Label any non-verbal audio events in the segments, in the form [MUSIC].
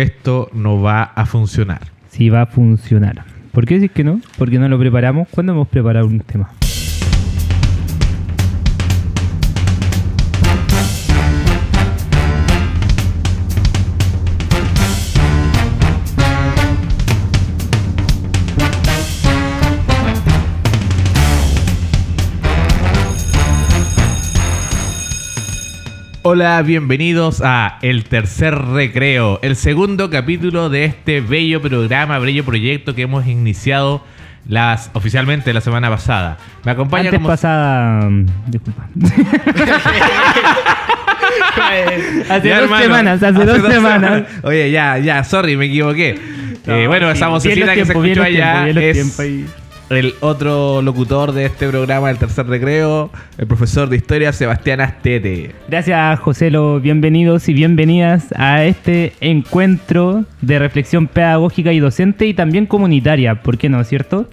esto no va a funcionar. Sí va a funcionar. ¿Por qué decís que no? Porque no lo preparamos. ¿Cuándo hemos preparado un tema? Hola, bienvenidos a El Tercer Recreo, el segundo capítulo de este bello programa, bello proyecto que hemos iniciado las, oficialmente la semana pasada. Me acompaña Antes como... pasada... mm, Disculpa. [LAUGHS] hace Ya, dos hermano, semanas, hace, dos, semanas. Oye, ya, ya, sorry, me equivoqué. Eh, bueno, Sí, esa vocecita que se escuchó allá es. El otro locutor de este programa, El Tercer Recreo, el profesor de historia Sebastián Astete. Gracias, Joselo. Bienvenidos y bienvenidas a este encuentro de reflexión pedagógica y docente y también comunitaria, ¿por qué no, cierto?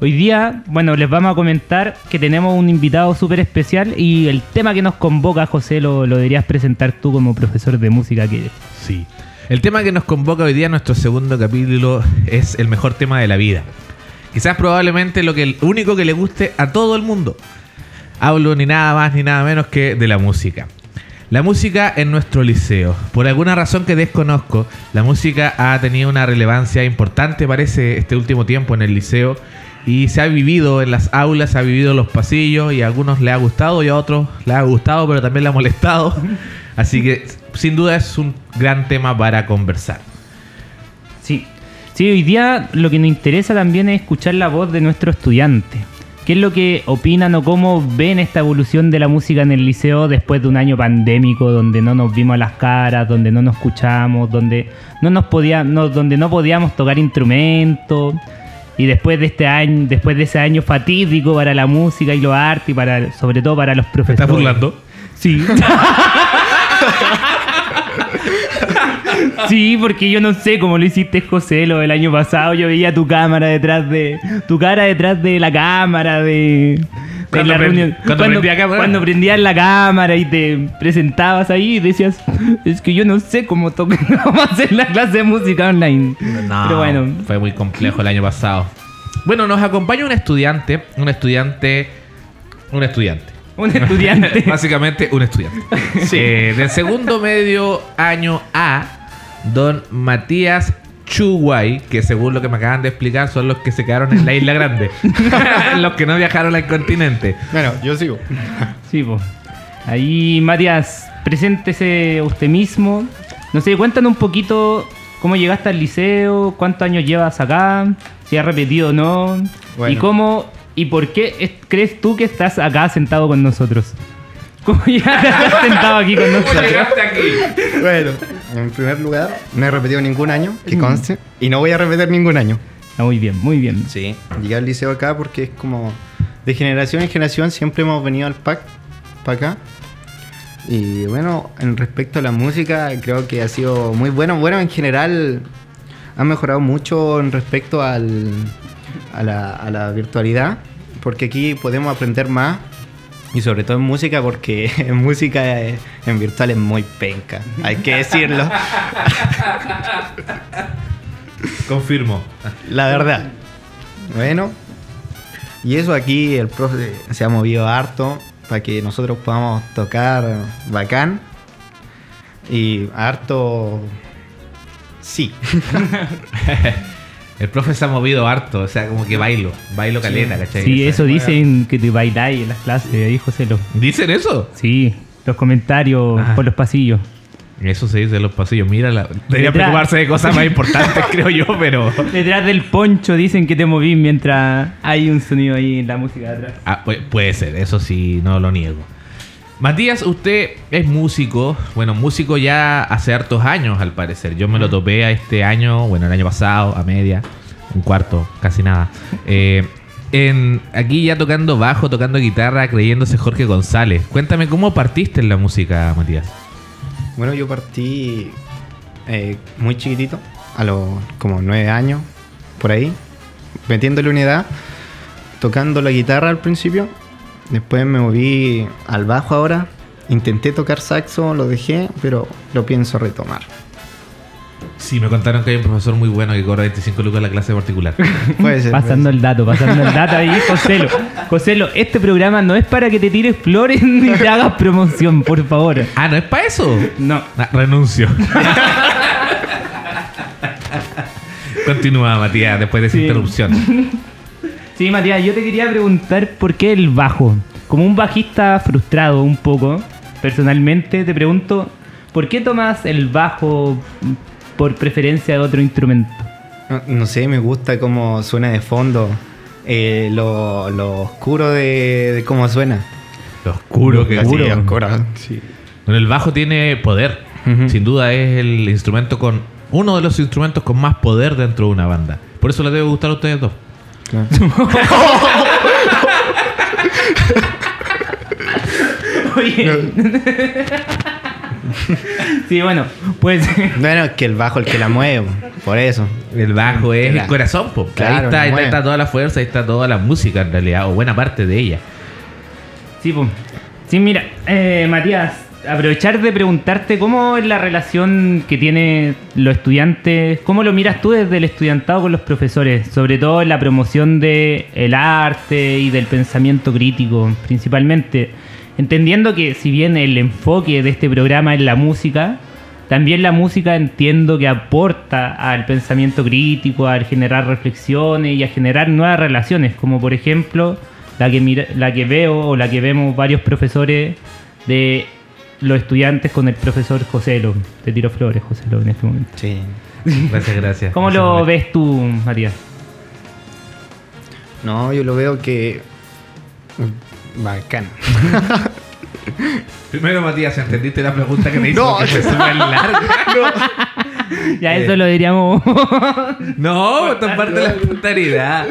Hoy día, bueno, les vamos a comentar que tenemos un invitado súper especial y el tema que nos convoca, José, lo, lo deberías presentar tú como profesor de música que eres. Sí. El tema que nos convoca hoy día en nuestro segundo capítulo es el mejor tema de la vida. Quizás probablemente lo que el único que le guste a todo el mundo. Hablo ni nada más ni nada menos que de la música. La música en nuestro liceo. Por alguna razón que desconozco, la música ha tenido una relevancia importante, parece, este último tiempo en el liceo. Y se ha vivido en las aulas, se ha vivido en los pasillos y a algunos le ha gustado y a otros le ha gustado, pero también le ha molestado. [LAUGHS] Así que sin duda es un gran tema para conversar. Sí. Sí, hoy día lo que nos interesa también es escuchar la voz de nuestro estudiante. ¿Qué es lo que opinan o cómo ven esta evolución de la música en el liceo después de un año pandémico donde no nos vimos las caras, donde no nos escuchamos, donde no nos podía, no- donde no podíamos tocar instrumentos? Y después de este año, después de ese año fatídico para la música y los artes y para sobre todo para los ¿Te profesores. estás burlando? Sí. [LAUGHS] sí, porque yo no sé cómo lo hiciste, José, lo del año pasado. Yo veía tu cámara detrás de. Tu cara detrás de la cámara de. de Cuando la prend- reunión. cuando prendía cámara. cuando prendías la cámara y te presentabas ahí y decías, es que yo no sé cómo tocar, [LAUGHS] cómo hacer la clase de música online. Pero bueno, Fue muy complejo el año pasado. Bueno, nos acompaña un estudiante, un estudiante, un estudiante. [LAUGHS] un estudiante. [LAUGHS] Básicamente un estudiante. Eh, del segundo medio año A, don Matías Chuguay, que según lo que me acaban de explicar son los que se quedaron en la isla grande. [LAUGHS] los que no viajaron al continente. Bueno, yo sigo. Sí, pues. Ahí, Matías, preséntese usted mismo. No sé, cuéntanos un poquito cómo llegaste al liceo, cuántos años llevas acá, si has repetido o no, Bueno. y cómo y por qué es- crees tú que estás acá sentado con nosotros. ¿Cómo llegaste [LAUGHS] a estar sentado aquí con nosotros? aquí? Bueno, en primer lugar, no he repetido ningún año, que conste, y no voy a repetir ningún año. Ah, muy bien, muy bien. Sí. Llegué al liceo acá porque es como de generación en generación siempre hemos venido al PAC para acá. Y bueno, en respecto a la música, creo que ha sido muy bueno. Bueno, en general ha mejorado mucho en respecto al, a, la, a la virtualidad, porque aquí podemos aprender más. Y sobre todo en música, porque [LAUGHS] en música eh, en virtual es muy penca, hay que decirlo. [LAUGHS] Confirmo. La verdad. Bueno. Y eso aquí el profe se ha movido harto para que nosotros podamos tocar bacán. Y harto... Sí. [LAUGHS] El profe se ha movido harto, o sea, como que bailo, bailo caleta, ¿cachai? Sí, eso dicen que te bailáis en las clases, ahí José lo. ¿Dicen eso? Sí, los comentarios Ah. por los pasillos. Eso se dice en los pasillos. Mira, la... debería preocuparse de cosas más importantes, [LAUGHS] creo yo, pero... Detrás del poncho dicen que te movís mientras hay un sonido ahí en la música de atrás. Ah, pu- puede ser, eso sí, no lo niego. Matías, usted es músico, bueno, músico ya hace hartos años al parecer. Yo me lo topé a este año, bueno, el año pasado, a media, un cuarto, casi nada. Eh, en, aquí ya tocando bajo, tocando guitarra, creyéndose Jorge González. Cuéntame cómo partiste en la música, Matías. Bueno, yo partí eh, muy chiquitito, a los como nueve años, por ahí, metiéndole unidad, tocando la guitarra al principio. Después me moví al bajo ahora. Intenté tocar saxo, lo dejé, pero lo pienso retomar. Sí, me contaron que hay un profesor muy bueno que cobra 25 lucas en la clase particular. [LAUGHS] Puede ser. Pasando el dato, pasando el dato ahí, Joselo. Joselo, este programa no es para que te tires flores [LAUGHS] ni te hagas promoción, por favor. ah, ¿no es para eso? No. Ah, renuncio. [LAUGHS] Continúa, Matías, después de esa Sí. interrupción. Sí, Matías, yo te quería preguntar por qué el bajo. Como un bajista frustrado un poco, personalmente te pregunto, ¿por qué tomas el bajo por preferencia de otro instrumento? No, no sé, me gusta cómo suena de fondo. eh, lo, lo oscuro de, de cómo suena. Lo oscuro que oscuro, sí. Bueno, el bajo tiene poder. Sin duda es el instrumento con. Uno de los instrumentos con más poder dentro de una banda. Por eso les debe gustar a ustedes dos. Claro. [LAUGHS] Oye. sí, bueno, pues Bueno, es que el bajo el que la mueve, por eso. El bajo es el corazón, po. Claro, ahí, ahí está toda la fuerza, ahí está toda la música en realidad, o buena parte de ella. Sí, pues. Sí, mira, eh, Matías, aprovechar de preguntarte cómo es la relación que tienen los estudiantes, cómo lo miras tú desde el estudiantado con los profesores, sobre todo en la promoción del el arte y del pensamiento crítico, principalmente. Entendiendo que si bien el enfoque de este programa es la música, también la música entiendo que aporta al pensamiento crítico, al generar reflexiones y a generar nuevas relaciones, como por ejemplo la que, mira- la que veo o la que vemos varios profesores de los estudiantes con el profesor Joselo. Te tiro flores, Joselo, en este momento. Sí. Gracias, gracias. ¿Cómo Gracias, lo ves tú, Matías? No, yo lo veo que. Bacán. [LAUGHS] Primero, Matías, ¿entendiste la pregunta que me hizo? No. Súper larga. Ya Eh. eso lo diríamos. No, esto es parte de la espontaneidad.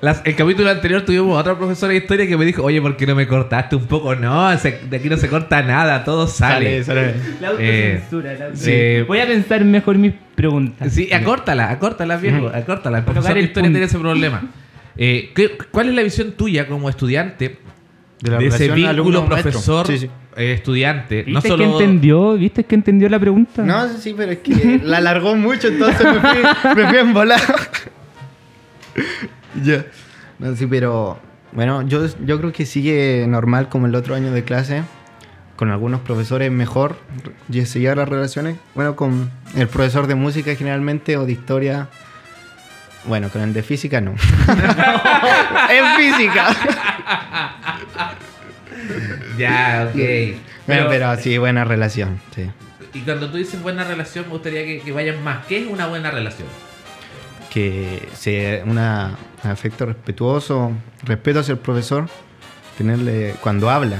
Las- el capítulo anterior tuvimos a otra profesora de historia que me dijo, oye, ¿por qué no me cortaste un poco? No, se- de aquí no se corta nada, todo sale. Sale, sale. La autocensura. la- sí. Voy a pensar mejor mis preguntas. Sí, acórtala, acórtala, viejo, acórtala. El profesor de historia punto. tiene ese problema. Eh, ¿qué- ¿Cuál es la visión tuya como estudiante De la de ese vínculo alumno-maestro. profesor Sí, sí. eh, estudiante? ¿Viste No que solo entendió? ¿Viste que entendió la pregunta? No, sí, pero es que la alargó mucho, entonces me fui, [LAUGHS] me fui a embolar. [LAUGHS] Ya. No, sí, pero bueno, yo, yo creo que sigue normal como el otro año de clase. Con algunos profesores mejor y se llevan las relaciones. Bueno, con el profesor de música generalmente o de historia. Bueno, con el de física no. [LAUGHS] en física. Ya, ok. Bueno, Pero- pero sí, buena relación. Sí. Y cuando tú dices buena relación, me gustaría que, que vayan más. ¿Qué es una buena relación? que sea una, un afecto respetuoso, respeto hacia el profesor, tenerle cuando habla,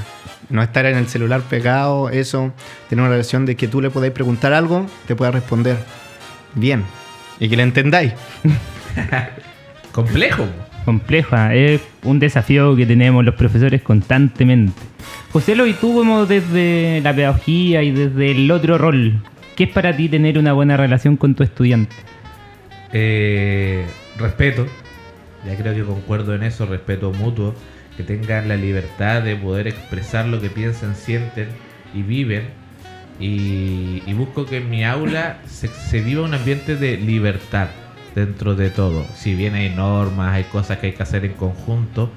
no estar en el celular pegado, eso, tener una relación de que tú le podáis preguntar algo, te pueda responder bien y que le entendáis. [LAUGHS] [LAUGHS] Complejo. compleja. Es un desafío que tenemos los profesores constantemente. José Lo, y tú como desde la pedagogía y desde el otro rol, ¿qué es para ti tener una buena relación con tu estudiante? Eh, respeto. Ya creo que concuerdo en eso, respeto mutuo. Que tengan la libertad de poder expresar lo que piensan, sienten y viven. Y, y busco que en mi aula se, se viva un ambiente de libertad dentro de todo. Si bien hay normas, hay cosas que hay que hacer en conjunto,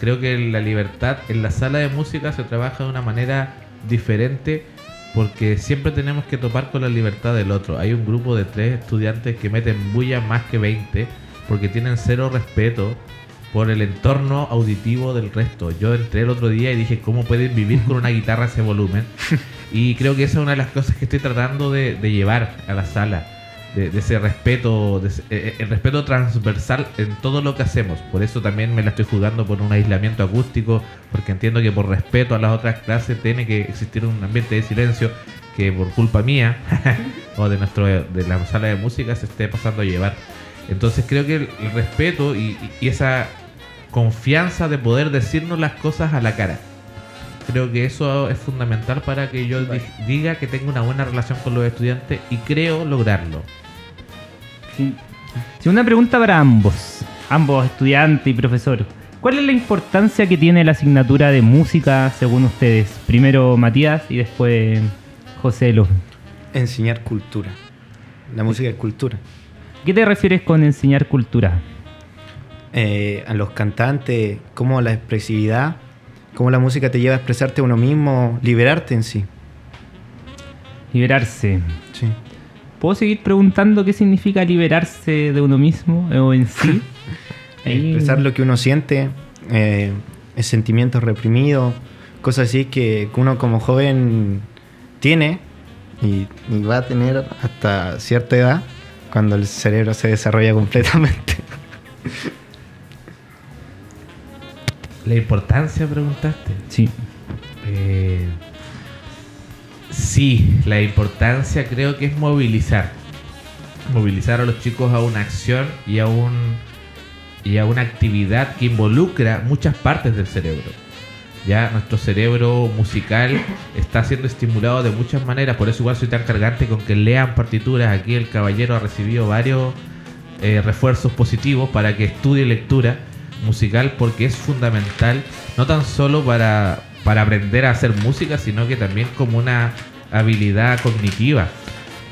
creo que la libertad en la sala de música se trabaja de una manera diferente porque siempre tenemos que topar con la libertad del otro. Hay un grupo de tres estudiantes que meten bulla más que 20 porque tienen cero respeto por el entorno auditivo del resto. Yo entré el otro día y dije, ¿cómo pueden vivir con una guitarra a ese volumen? [LAUGHS] Y creo que esa es una de las cosas que estoy tratando de, de llevar a la sala. De, de ese respeto, de ese- eh, el respeto transversal en todo lo que hacemos. Por eso también me la estoy jugando por un aislamiento acústico, porque entiendo que por respeto a las otras clases tiene que existir un ambiente de silencio que por culpa mía [LAUGHS] o de nuestro de la sala de música se esté pasando a llevar. Entonces creo que el, el respeto y, y esa confianza de poder decirnos las cosas a la cara. Creo que eso es fundamental para que yo di- diga que tengo una buena relación con los estudiantes y creo lograrlo. Una pregunta para ambos, ambos estudiante y profesor. ¿Cuál es la importancia que tiene la asignatura de música según ustedes? Primero Matías y después José Lo. Enseñar cultura. La música es cultura. ¿Qué te refieres con enseñar cultura? Eh, a los cantantes, cómo la expresividad, cómo la música te lleva a expresarte a uno mismo, liberarte en sí. Liberarse. Sí. ¿Puedo seguir preguntando qué significa liberarse de uno mismo o en sí? [LAUGHS] Ahí- Expresar lo que uno siente, eh, sentimientos reprimidos, cosas así que, que uno como joven tiene y, y va a tener hasta cierta edad cuando el cerebro se desarrolla [LAUGHS] completamente. La importancia, preguntaste. Sí. Eh, sí, la importancia creo que es movilizar. Movilizar a los chicos a una acción y a un y a una actividad que involucra muchas partes del cerebro. Ya nuestro cerebro musical está siendo estimulado de muchas maneras, por eso igual soy tan cargante con que lean partituras. Aquí el caballero ha recibido varios eh, refuerzos positivos para que estudie lectura musical porque es fundamental, no tan solo para, para aprender a hacer música, sino que también como una habilidad cognitiva.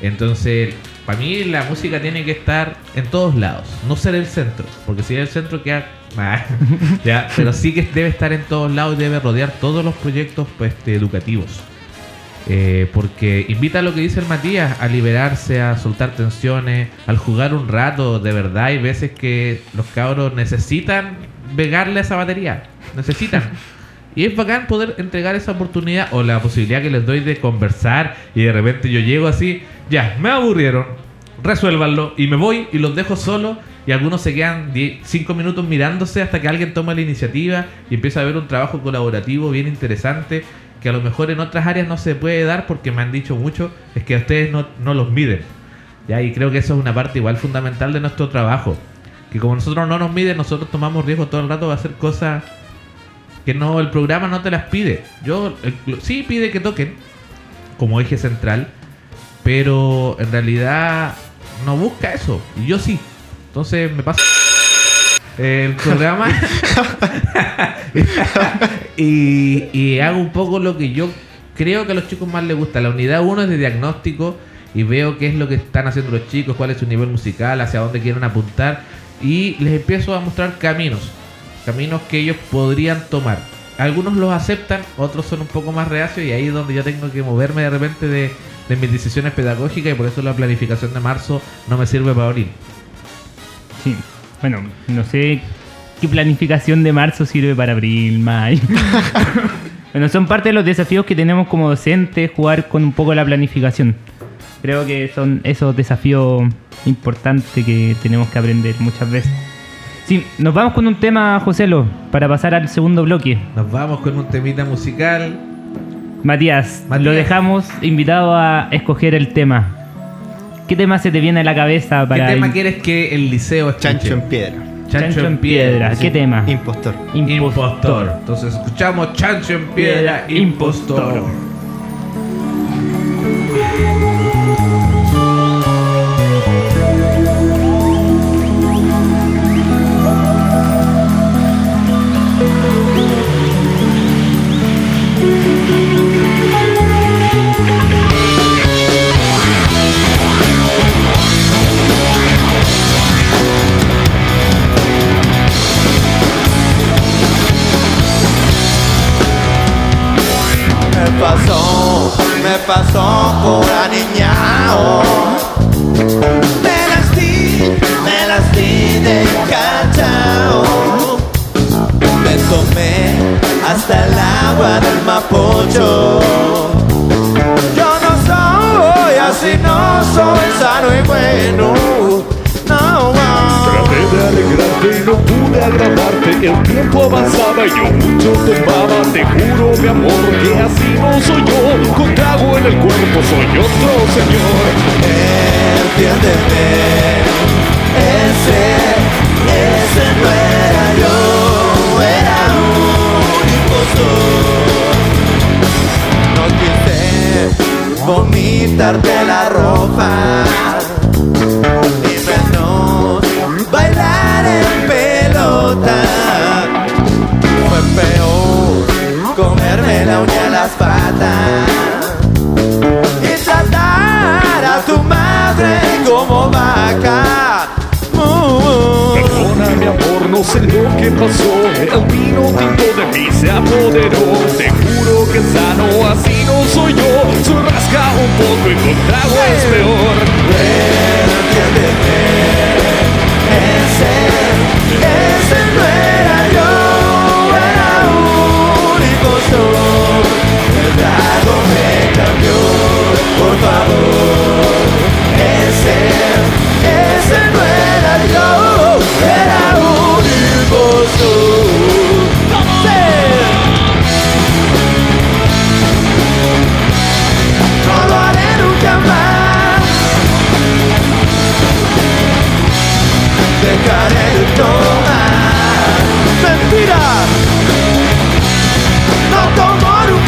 Entonces, para mí la música tiene que estar en todos lados, no ser el centro, porque si es el centro queda... [LAUGHS] Ya, pero sí que debe estar en todos lados y debe rodear todos los proyectos pues, este, educativos. Eh, porque invita a lo que dice el Matías, a liberarse, a soltar tensiones, al jugar un rato, de verdad. Hay veces que los cabros necesitan pegarle a esa batería, necesitan. [LAUGHS] Y es bacán poder entregar esa oportunidad o la posibilidad que les doy de conversar y de repente yo llego así, ya, me aburrieron, resuélvanlo y me voy y los dejo solos y algunos se quedan 5 minutos mirándose hasta que alguien toma la iniciativa y empieza a haber un trabajo colaborativo bien interesante que a lo mejor en otras áreas no se puede dar porque me han dicho mucho, es que ustedes no, no los miden. ¿ya? Y creo que eso es una parte igual fundamental de nuestro trabajo. Que como nosotros no nos miden, nosotros tomamos riesgo todo el rato de hacer cosas que no el programa no te las pide. Yo el- sí pide que toquen como eje central, pero en realidad no busca eso. Y yo sí. Entonces me pasa el programa [LAUGHS] y, y hago un poco lo que yo creo que a los chicos más les gusta. La unidad 1 es de diagnóstico y veo qué es lo que están haciendo los chicos, cuál es su nivel musical, hacia dónde quieren apuntar y les empiezo a mostrar caminos, caminos que ellos podrían tomar. Algunos los aceptan, otros son un poco más reacios y ahí es donde yo tengo que moverme de repente de, de mis decisiones pedagógicas y por eso la planificación de marzo no me sirve para abrir. Sí. Bueno, no sé qué planificación de marzo sirve para abril, mayo. [LAUGHS] bueno, son parte de los desafíos que tenemos como docentes, jugar con un poco la planificación. Creo que son esos desafíos importantes que tenemos que aprender muchas veces. Sí, nos vamos con un tema, Joselo, para pasar al segundo bloque. Nos vamos con un temita musical. Matías, Matías. lo dejamos invitado a escoger el tema. ¿Qué tema se te viene a la cabeza ¿Qué para tema in- quieres que el liceo escuche? Chancho en piedra. Chancho en piedra? ¿Qué tema? Impostor. Impostor. Entonces escuchamos Chancho en piedra, impostor. Pasó por aniñao. Me las di, me las di de cachao. Me tomé hasta el agua del mapocho. Yo no soy así, no soy sano y bueno. No, no. Traté de alegrarte y no agradarte El tiempo avanzaba y yo mucho te amaba Te juro mi amor que así no soy yo Con trago en el cuerpo soy otro señor Entiéndeme, ese, ese no era yo, era un impostor. No quise vomitarte la ropa, Fue peor comerme la uña a las patas y tratar a tu madre como vaca. Perdona mi amor, no sé lo que pasó. El vino tinto de mí se apoderó. Te juro que sano, así no soy yo. Soy rasca un poco y con trago es peor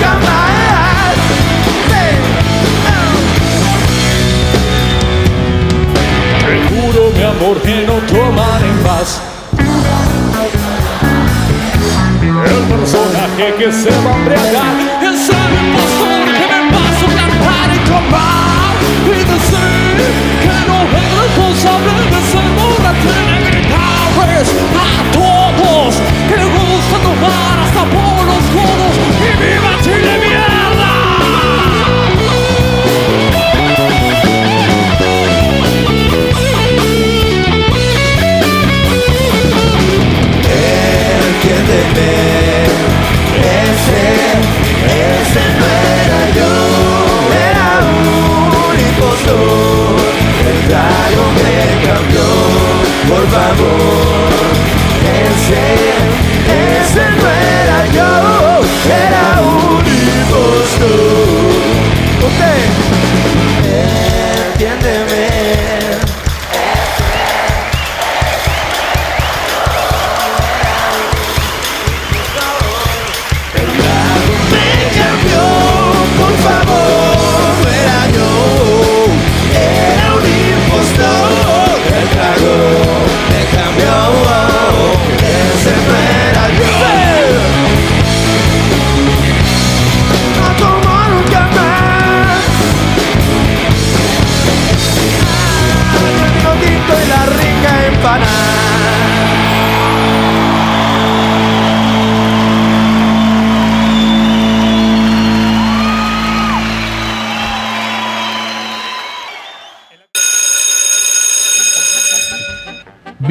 tomo nunca más Te juro mi amor que no tomaré más. El personaje que se va a embriagar. Es el impostor que me va a suplantar y tomar. Y decir que no es responsable de ser borracho y gritarles a todos Que gusta tomar hasta por Por favor Ese, ese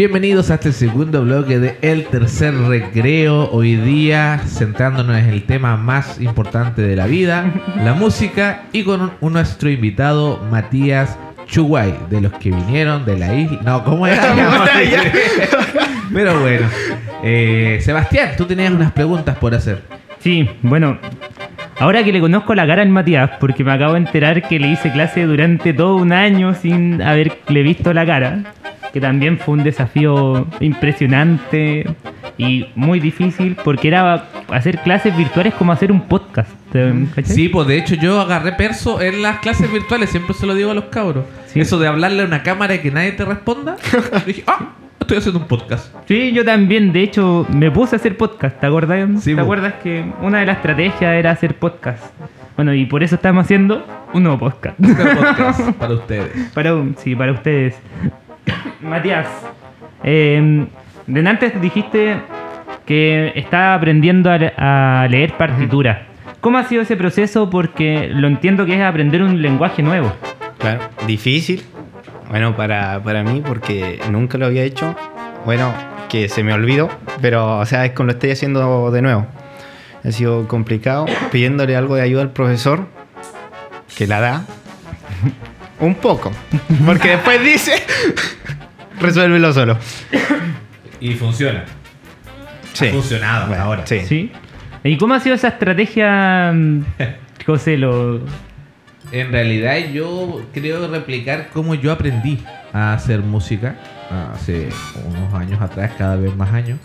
Bienvenidos a este segundo bloque de El Tercer Recreo. Hoy día centrándonos en el tema más importante de la vida, la música, y con un- un nuestro invitado Matías Chuguay, de los que vinieron de la isla. No, ¿cómo era? [LAUGHS] Pero bueno, Eh, Sebastián, tú tenías unas preguntas por hacer. Sí, bueno, ahora que le conozco la cara al Matías, porque me acabo de enterar que le hice clase durante todo un año sin haberle visto la cara, que también fue un desafío impresionante y muy difícil, porque era hacer clases virtuales como hacer un podcast. ¿te- cachai? Sí, pues de hecho yo agarré perso en las clases virtuales, siempre se lo digo a los cabros. Sí. Eso de hablarle a una cámara y que nadie te responda. [LAUGHS] dije, ah, estoy haciendo un podcast. Sí, yo también, de hecho, me puse a hacer podcast, ¿te acuerdas? Sí, ¿Te po. acuerdas que una de las estrategias era hacer podcast? Bueno, y por eso estamos haciendo un nuevo podcast. Un podcast [LAUGHS] para ustedes. Para, un- sí, para ustedes. [COUGHS] Matías, eh, de antes dijiste que estaba aprendiendo a, le- a leer partitura. ¿Cómo ha sido ese proceso? Porque lo entiendo que es aprender un lenguaje nuevo. Claro, difícil. Bueno, para, para mí, porque nunca lo había hecho. Bueno, que se me olvidó, pero, o sea, es como lo estoy haciendo de nuevo. Ha sido complicado, pidiéndole algo de ayuda al profesor, que la da. [LAUGHS] Un poco. Porque después dice, resuélvelo solo. Y funciona. Sí. Ha funcionado Bueno, ahora. Sí. ¿Sí? ¿Y cómo ha sido esa estrategia, mm, [LAUGHS] José? Lo... En realidad yo creo replicar cómo yo aprendí a hacer música hace unos años atrás, cada vez más años.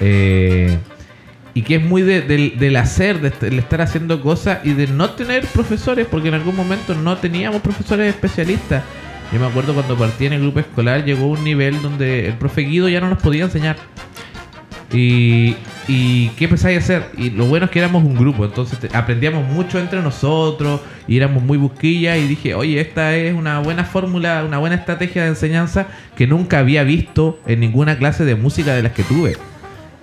Eh, y que es muy de- del, del hacer, del estar haciendo cosas y de no tener profesores, porque en algún momento no teníamos profesores especialistas. Yo me acuerdo cuando partí en el grupo escolar llegó un nivel donde el profe Guido ya no nos podía enseñar. Y, ¿qué empezáis a hacer? Y lo bueno es que éramos un grupo, entonces aprendíamos mucho entre nosotros y éramos muy busquillas y dije, oye, esta es una buena fórmula, una buena estrategia de enseñanza que nunca había visto en ninguna clase de música de las que tuve.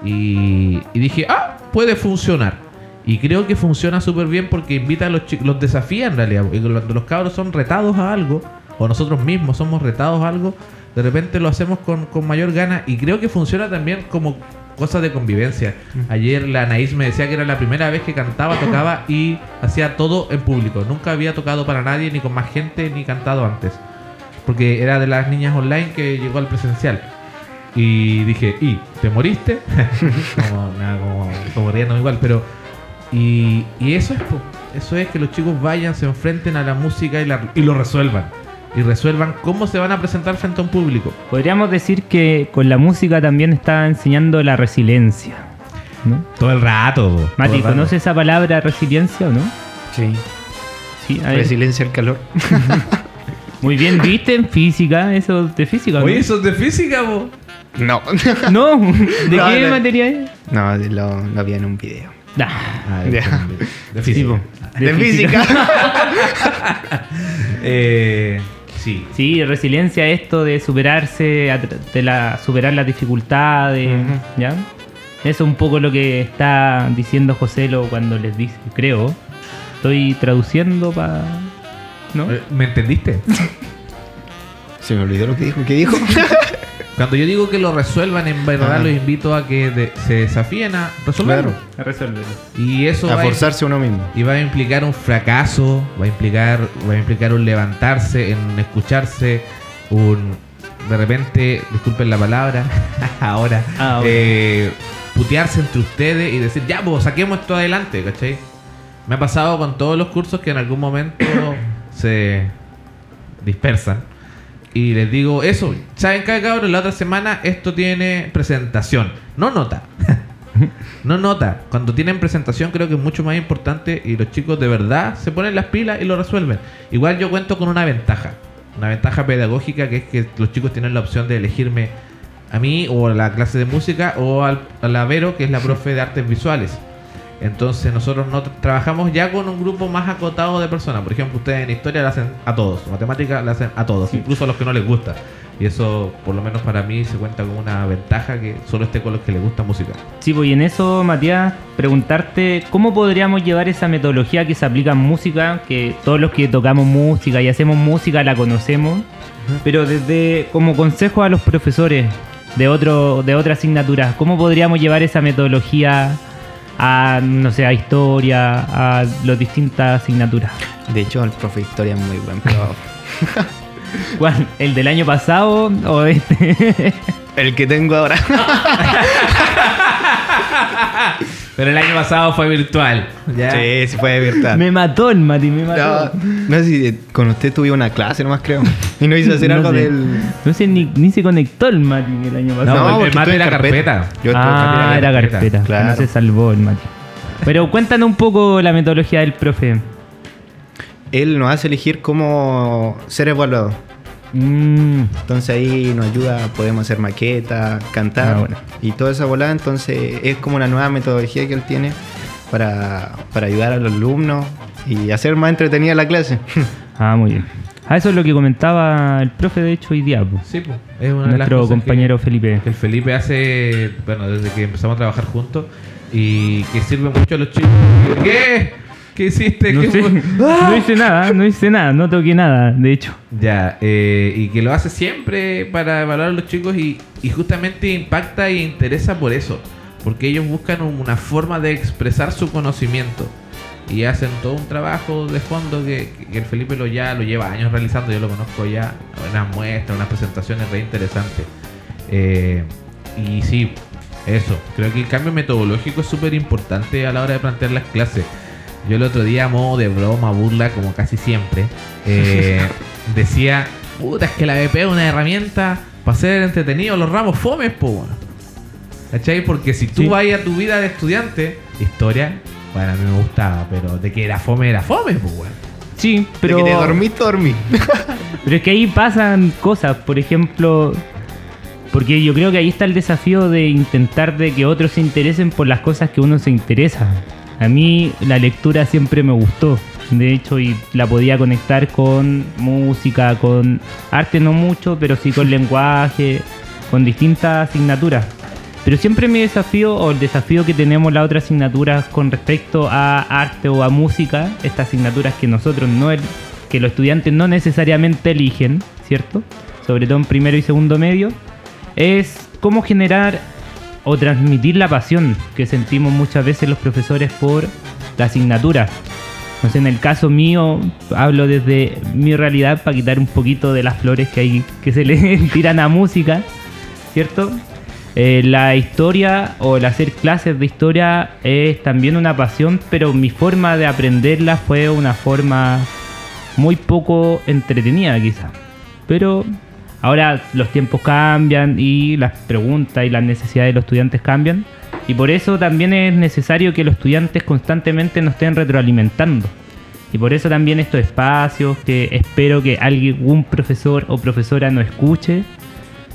Y, dije, ah, puede funcionar. Y creo que funciona súper bien porque invita a los chicos, los desafía en realidad. Cuando los cabros son retados a algo, o nosotros mismos somos retados a algo, de repente lo hacemos con, con mayor gana. Y creo que funciona también como cosa de convivencia. Ayer la Anaís me decía que era la primera vez que cantaba, [LAUGHS] tocaba y hacía todo en público. Nunca había tocado para nadie, ni con más gente, ni cantado antes. Porque era de las niñas online que llegó al presencial. Y dije, ¿y te moriste? [LAUGHS] como, nada, como, como riéndome igual, pero. Y, y eso es, eso es que los chicos vayan, se enfrenten a la música y, la- y lo resuelvan. Y resuelvan cómo se van a presentar frente a un público. Podríamos decir que con la música también está enseñando la resiliencia. ¿no? Todo el rato. todo Mati, el rato. ¿conoces esa palabra resiliencia o no? Sí. Resiliencia al calor. [LAUGHS] Muy bien, ¿viste en física? Eso de física, ¿no? Oye, eso es de física, po. No. [LAUGHS] No, ¿de No, qué no. materia es? no, lo, lo vi en un video. Nah. Ah, de, Ya. de Sí, física. De, física. [LAUGHS] Eh, sí. Sí, resiliencia esto de superarse, de la, superar las dificultades, Ujú. ¿ya? Eso es un poco lo que está diciendo Joselo cuando les dice, creo. Estoy traduciendo para... ¿No? Eh, ¿Me entendiste? [LAUGHS] Se me olvidó lo que dijo. ¿Qué dijo? [LAUGHS] Cuando yo digo que lo resuelvan, en verdad los invito a que de- se desafíen a resolverlo. Claro. A resolverlo. Y eso A va, forzarse uno mismo. y va a implicar un fracaso, va a implicar, va a implicar un levantarse, en escucharse, un de repente, disculpen la palabra, [LAUGHS] ahora, Ah, eh, putearse entre ustedes y decir, ya, pues saquemos esto adelante, ¿cachai? Me ha pasado con todos los cursos que en algún momento [COUGHS] se dispersan. Y les digo eso, ¿saben qué, cabrón? La otra semana esto tiene presentación, no nota. [LAUGHS] no nota. Cuando tienen presentación creo que es mucho más importante y los chicos de verdad se ponen las pilas y lo resuelven. Igual yo cuento con una ventaja, una ventaja pedagógica que es que los chicos tienen la opción de elegirme a mí o a la clase de música o al, a la Vero que es la [LAUGHS] profe de artes visuales. Entonces nosotros no tra- trabajamos ya con un grupo más acotado de personas. Por ejemplo, ustedes en historia la hacen a todos, matemática la hacen a todos, incluso a los que no les gusta. Y eso, por lo menos para mí, se cuenta como una ventaja que solo esté con los que les gusta música. Sí, pues y en eso, Matías, preguntarte cómo podríamos llevar esa metodología que se aplica en música, que todos los que tocamos música y hacemos música la conocemos, pero desde como consejo a los profesores de otro de otra asignatura, ¿cómo podríamos llevar esa metodología a no sé, a historia, a las distintas asignaturas? De hecho, el profe de historia es muy buen profe. [LAUGHS] ¿Cuál? ¿El del año pasado o este? el que tengo ahora. [LAUGHS] Pero el año pasado fue virtual. ¿ya? Sí, sí fue virtual. me mató el Mati, me mató. No, no sé si eh, con usted tuve una clase nomás creo. Y no hice hacer No algo sé. del. No sé, ni, ni se conectó el Mati el año No, pasado. el- el estoy en era carpeta. Yo en ah, carpeta. era carpeta, carpeta. claro. No se salvó el Mati. Pero cuéntanos un poco la metodología del profe. Él nos hace elegir cómo ser evaluado. Mm, Entonces ahí nos ayuda, podemos hacer maquetas, cantar Ah, bueno. y toda esa volada. Entonces es como una nueva metodología que él tiene para, para ayudar a los alumnos y hacer más entretenida la clase. [LAUGHS] ah, muy bien. Ah, eso es lo que comentaba el profe, de hecho, hoy día. po. Sí, pues, es una de las Nuestro cosas que- compañero Felipe. que el Felipe hace, bueno, desde que empezamos a trabajar juntos y que sirve mucho a los chicos. ¿Qué? ¿Qué hiciste? No, ¿Qué sé, fue? [LAUGHS] no hice nada, no hice nada, no toqué nada, de hecho. Ya, eh, y que lo hace siempre para evaluar a los chicos y, y justamente impacta e interesa por eso, porque ellos buscan un- una forma de expresar su conocimiento y hacen todo un trabajo de fondo que, que el Felipe lo ya lo lleva años realizando, yo lo conozco ya, unas muestras, unas presentaciones re interesantes. Eh, y sí, eso, creo que el cambio metodológico es súper importante a la hora de plantear las clases. Yo el otro día, a modo de broma, burla, como casi siempre, eh, [LAUGHS] decía, puta, es que la BP es una herramienta para ser entretenido los ramos fomes, po. weón". ¿Cachai? Porque si tú Sí. vas a tu vida de estudiante, historia, bueno, a mí me gustaba, pero de que era fome, era fome, pues. Sí, pero. De que te dormiste, dormí. [LAUGHS] Pero es que ahí pasan cosas, por ejemplo, Porque yo creo que ahí está el desafío de intentar de que otros se interesen por las cosas que uno se interesa. A mí la lectura siempre me gustó. De hecho, y la podía conectar con música, con arte no mucho, pero sí con lenguaje, con distintas asignaturas. Pero siempre mi desafío, o el desafío que tenemos las otras asignaturas con respecto a arte o a música, estas asignaturas que nosotros no, que los estudiantes no necesariamente eligen, ¿cierto? Sobre todo en primero y segundo medio, es cómo generar o transmitir la pasión que sentimos muchas veces los profesores por la asignatura. No en el caso mío, hablo desde mi realidad para quitar un poquito de las flores que hay que se le [LAUGHS] tiran a música, ¿cierto? Eh, la historia o el hacer clases de historia es también una pasión, pero mi forma de aprenderla fue una forma muy poco entretenida quizá. Pero ahora los tiempos cambian y las preguntas y las necesidades de los estudiantes cambian. Y por eso también es necesario que los estudiantes constantemente nos estén retroalimentando. Y por eso también estos espacios que espero que algún profesor o profesora nos escuche.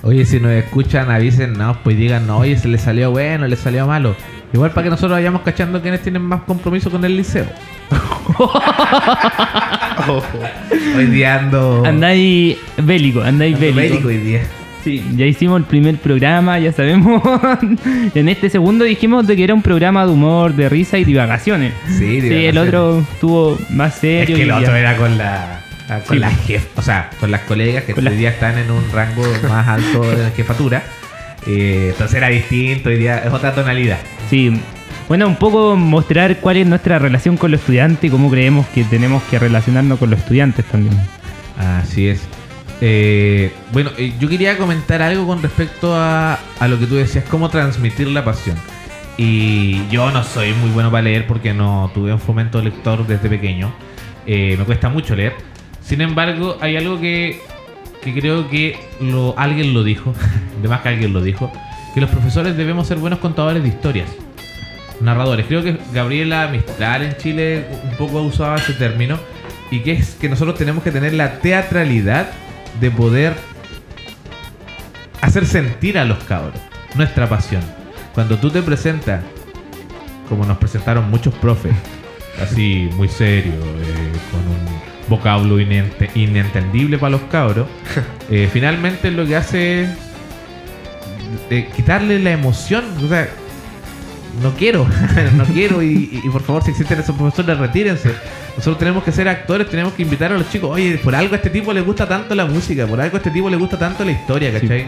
Oye, si nos escuchan, avisen, no, pues digan, no, oye, se le salió bueno, le salió malo. Igual para que nosotros vayamos cachando quienes tienen más compromiso con el liceo. [LAUGHS] Hoy día ando. Andáis bélico, andáis ando bélico. bélico hoy día. Sí, ya hicimos el primer programa, ya sabemos. [LAUGHS] en este segundo dijimos de que era un programa de humor, de risa y divagaciones. Sí, Sí, el divagaciones. otro estuvo más Es serio. que el otro ya. era con la. Con Sí. las jef- o sea, con las colegas que hoy día están en un rango más alto de jefatura. Eh, entonces era distinto, hoy día es otra tonalidad. Sí. Bueno, un poco mostrar cuál es nuestra relación con los estudiantes y cómo creemos que tenemos que relacionarnos con los estudiantes también. Así es. Eh, bueno, eh, yo quería comentar algo con respecto a, a lo que tú decías, cómo transmitir la pasión. Y yo no soy muy bueno para leer porque no tuve un fomento lector desde pequeño. Eh, me cuesta mucho leer. Sin embargo, hay algo que, que creo que lo, alguien lo dijo, [LAUGHS] de más que alguien lo dijo, que los profesores debemos ser buenos contadores de historias. Narradores. Creo que Gabriela Mistral en Chile un poco usaba ese término. Y que es que nosotros tenemos que tener la teatralidad de poder hacer sentir a los cabros nuestra pasión. Cuando tú te presentas, como nos presentaron muchos profes, [LAUGHS] así muy serio, eh, con un vocablo inente- inentendible para los cabros, [LAUGHS] eh, finalmente lo que hace es eh, quitarle la emoción. O sea, no quiero, [LAUGHS] no quiero y, y por favor si existen esos profesores retírense. Nosotros tenemos que ser actores, tenemos que invitar a los chicos, oye, por algo a este tipo le gusta tanto la música, por algo a este tipo le gusta tanto la historia, ¿cachai?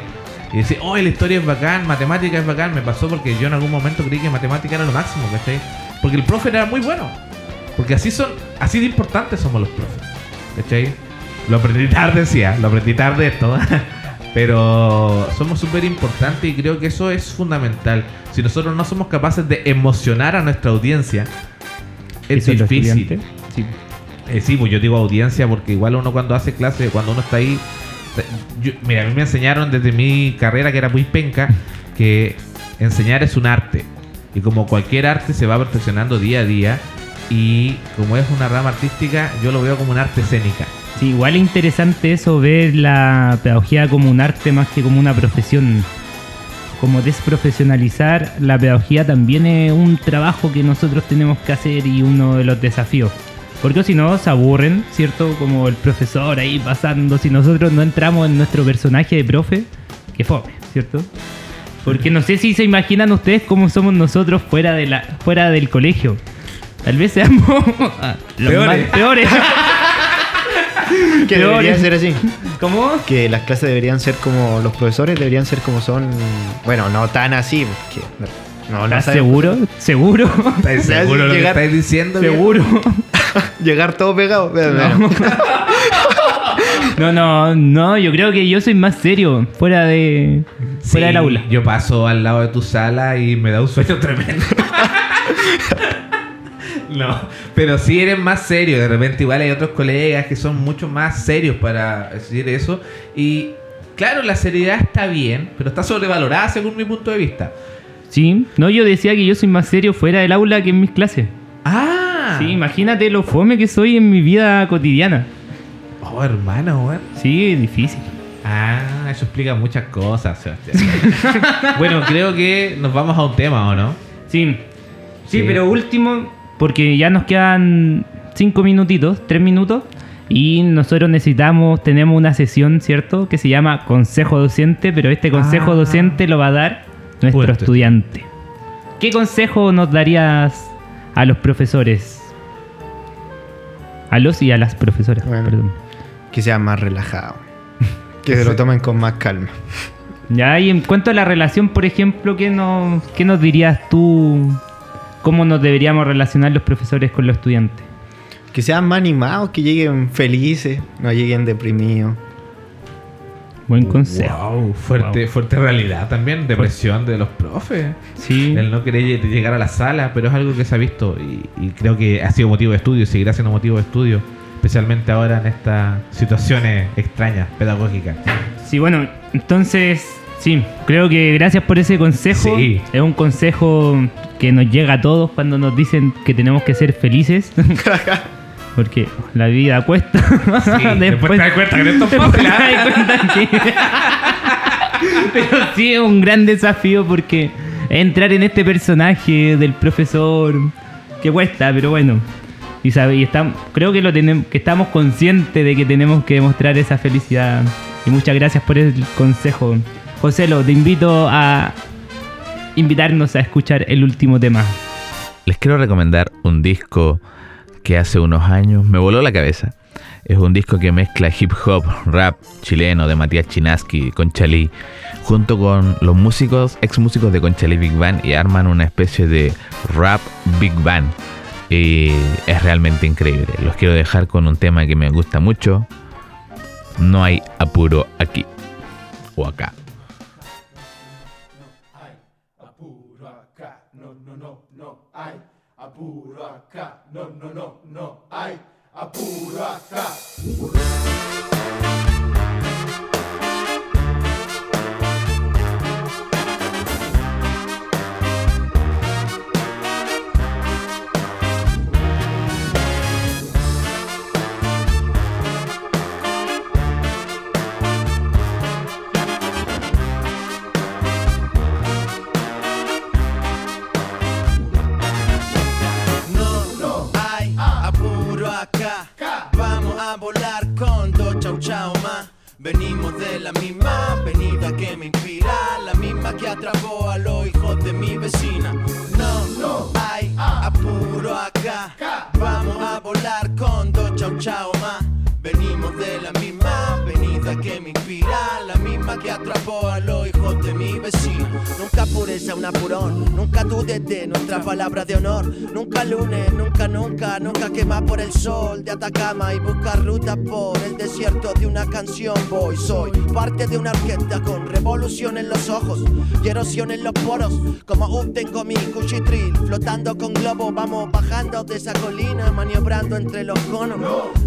Y decir, oye, la historia es bacán, matemática es bacán, me pasó porque yo en algún momento creí que matemática era lo máximo, ¿cachai? Porque el profe era muy bueno. Porque así son, así de importantes somos los profes. ¿Cachai? Lo aprendí tarde, decía, lo aprendí tarde esto. [LAUGHS] Pero somos súper importantes y creo que eso es fundamental. Si nosotros no somos capaces de emocionar a nuestra audiencia, es difícil. Sí. Eh, sí, pues yo digo audiencia porque igual uno cuando hace clase, cuando uno está ahí... yo- mira, a mí me enseñaron desde mi carrera, que era muy penca, que enseñar es un arte. Y como cualquier arte se va perfeccionando día a día. Y como es una rama artística, yo lo veo como un arte escénica. Sí, igual es interesante eso, ver la pedagogía como un arte más que como una profesión. Como desprofesionalizar la pedagogía también es un trabajo que nosotros tenemos que hacer y uno de los desafíos. Porque si no, se aburren, ¿cierto? Como el profesor ahí pasando. Si nosotros no entramos en nuestro personaje de profe, que fome, ¿cierto? Porque no sé si se imaginan ustedes cómo somos nosotros fuera, de la, fuera del colegio. Tal vez seamos los [LAUGHS] Peores. más peores. [LAUGHS] [LAUGHS] Que debería ser así. ¿Cómo? Que las clases deberían ser como los profesores, deberían ser como son. Bueno, no tan así, porque no, no ¿Estás sabemos- seguro? ¿Seguro? ¿Estáis [LAUGHS] sea, seguro lo que llegar- estáis diciendo? viejo? ¿Seguro? [LAUGHS] Llegar todo pegado. No. no, no, no, yo creo que yo soy más serio fuera de fuera del aula. Yo paso al lado de tu sala y me da un sueño tremendo. [LAUGHS] no, pero sí eres más serio. De repente igual hay otros colegas que son mucho más serios para decir eso. Y claro, la seriedad está bien, pero está sobrevalorada según mi punto de vista. Sí, no, yo decía que yo soy más serio fuera del aula que en mis clases. Ah, Sí, imagínate lo fome que soy en mi vida cotidiana. Oh, hermano, weón. Sí, difícil. Ah, eso explica muchas cosas, Sebastián. [LAUGHS] bueno, creo que nos vamos a un tema, ¿o no? Sí. sí, Sí. pero último, porque ya nos quedan cinco minutitos, tres minutos, y nosotros necesitamos, tenemos una sesión, ¿cierto? Que se llama Consejo Docente, pero este consejo Ah. docente lo va a dar nuestro estudiante. ¿Qué consejo nos darías a los profesores? A los y a las profesoras, Bueno. perdón. Que sea más relajado. [LAUGHS] Que se lo tomen con más calma. Ya, y en cuanto a la relación, por ejemplo, ¿qué nos, qué nos dirías tú? ¿Cómo nos deberíamos relacionar los profesores con los estudiantes? Que sean más animados, que lleguen felices, no lleguen deprimidos. Buen consejo. Wow, fuerte, Wow. fuerte realidad también, depresión de los profes. Sí. El no querer lle- llegar a la sala, pero es algo que se ha visto y, y creo que ha sido motivo de estudio y seguirá siendo motivo de estudio, especialmente ahora en estas situaciones extrañas, pedagógicas. Sí, bueno, entonces, sí, creo que gracias por ese consejo. Sí. Es un consejo que nos llega a todos cuando nos dicen que tenemos que ser felices. [LAUGHS] Porque la vida cuesta. [LAUGHS] después te das cuenta que no es fácil, que- [LAUGHS] Pero sí es un gran desafío porque entrar en este personaje del profesor que cuesta, pero bueno. Y, sabe, y estamos, creo que lo tenemos, que estamos conscientes de que tenemos que demostrar esa felicidad. Y muchas gracias por el consejo. Joselo, te invito a invitarnos a escuchar el último tema. Les quiero recomendar un disco que hace unos años me voló la cabeza. Es un disco que mezcla hip hop, rap chileno de Matías Chinaski, Conchalí, junto con los músicos, ex músicos de Conchalí Big Band y arman una especie de rap Big Band. Y es realmente increíble. Los quiero dejar con un tema que me gusta mucho. No hay apuro aquí o acá. Apuro acá, no, no, no, no hay. Apuro acá. Lunes, nunca, nunca, nunca quema por el sol de Atacama y busca ruta por el desierto de una canción. Voy, soy parte de una orquesta con revolución en los ojos y erosión en los poros. Como un tengo mi cuchitril, flotando con globo, vamos bajando de esa colina, maniobrando entre los conos.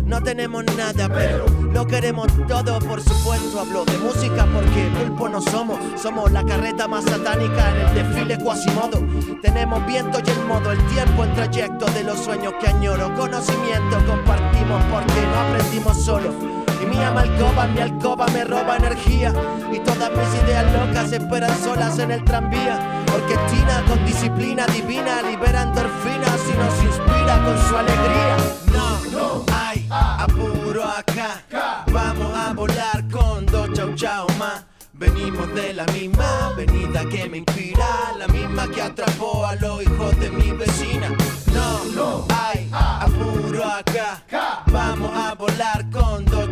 No tenemos nada, pero lo queremos todo, por supuesto. Hablo de música porque pulpo no somos. Somos la carreta más satánica en el desfile Quasimodo. Tenemos viento y el modo, el tiempo en trayecto de los sueños que añoro. Conocimiento compartimos porque no aprendimos solo. Y mi alcoba, mi alcoba me roba energía. Y todas mis ideas locas esperan solas en el tranvía. Orquestina con disciplina divina, libera endorfinas y nos inspira con su alegría. No, no hay apuro acá. Vamos a volar con dos chau chau más. Venimos de la misma avenida que me inspira, la misma que atrapó a los hijos de mi vecina. No, no hay apuro acá. Vamos a volar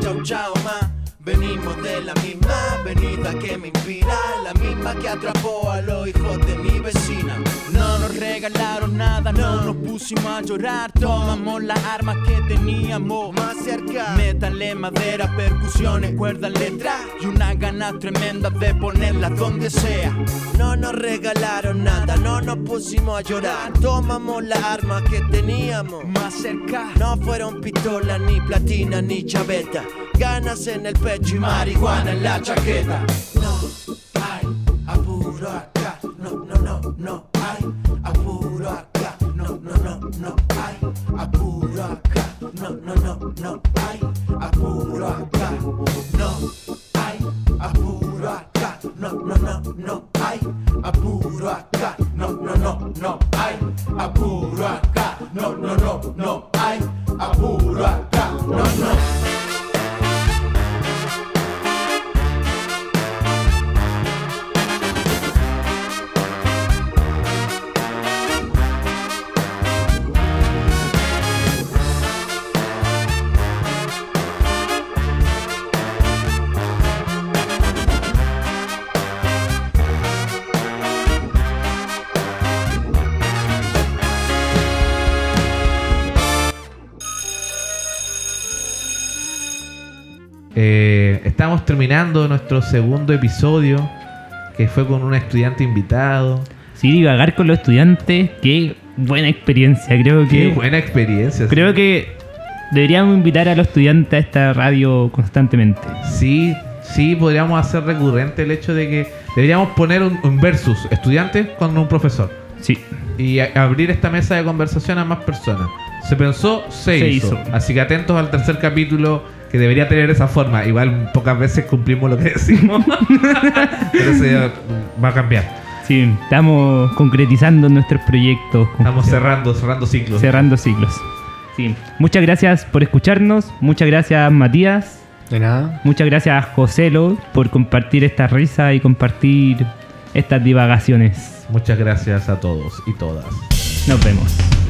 chau chau más. Venimos de la misma avenida que me inspira, la misma que atrapó a los hijos de mi vecina. No nos regalaron nada, no nos pusimos a llorar. Tomamos las armas que teníamos más cerca. Métanle madera, percusiones, cuerdas, letras y una gana tremenda de ponerlas donde sea. No nos regalaron nada, no nos pusimos a llorar. Tomamos las armas que teníamos más cerca. No fueron pistolas, ni platina, ni chaveta. Ganas en el pecho y marihuana en la chaqueta. No terminando nuestro segundo episodio, que fue con un estudiante invitado. Sí, divagar con los estudiantes, qué buena experiencia. Creo Qué que, buena experiencia. creo que deberíamos invitar a los estudiantes a esta radio constantemente. Sí, sí, podríamos hacer recurrente el hecho de que deberíamos poner un, un versus estudiantes con un profesor Sí, y a- abrir esta mesa de conversación a más personas. Se pensó, se, Se hizo. hizo. Así que atentos al tercer capítulo que debería tener esa forma. Igual pocas veces cumplimos lo que decimos, [LAUGHS] pero se va a cambiar. sí, estamos concretizando nuestros proyectos. Estamos cerrando, cerrando ciclos. cerrando ciclos. Sí. Muchas gracias por escucharnos. Muchas gracias, Matías. De nada. Muchas gracias, Joselo, por compartir esta risa y compartir estas divagaciones. Muchas gracias a todos y todas. Nos vemos.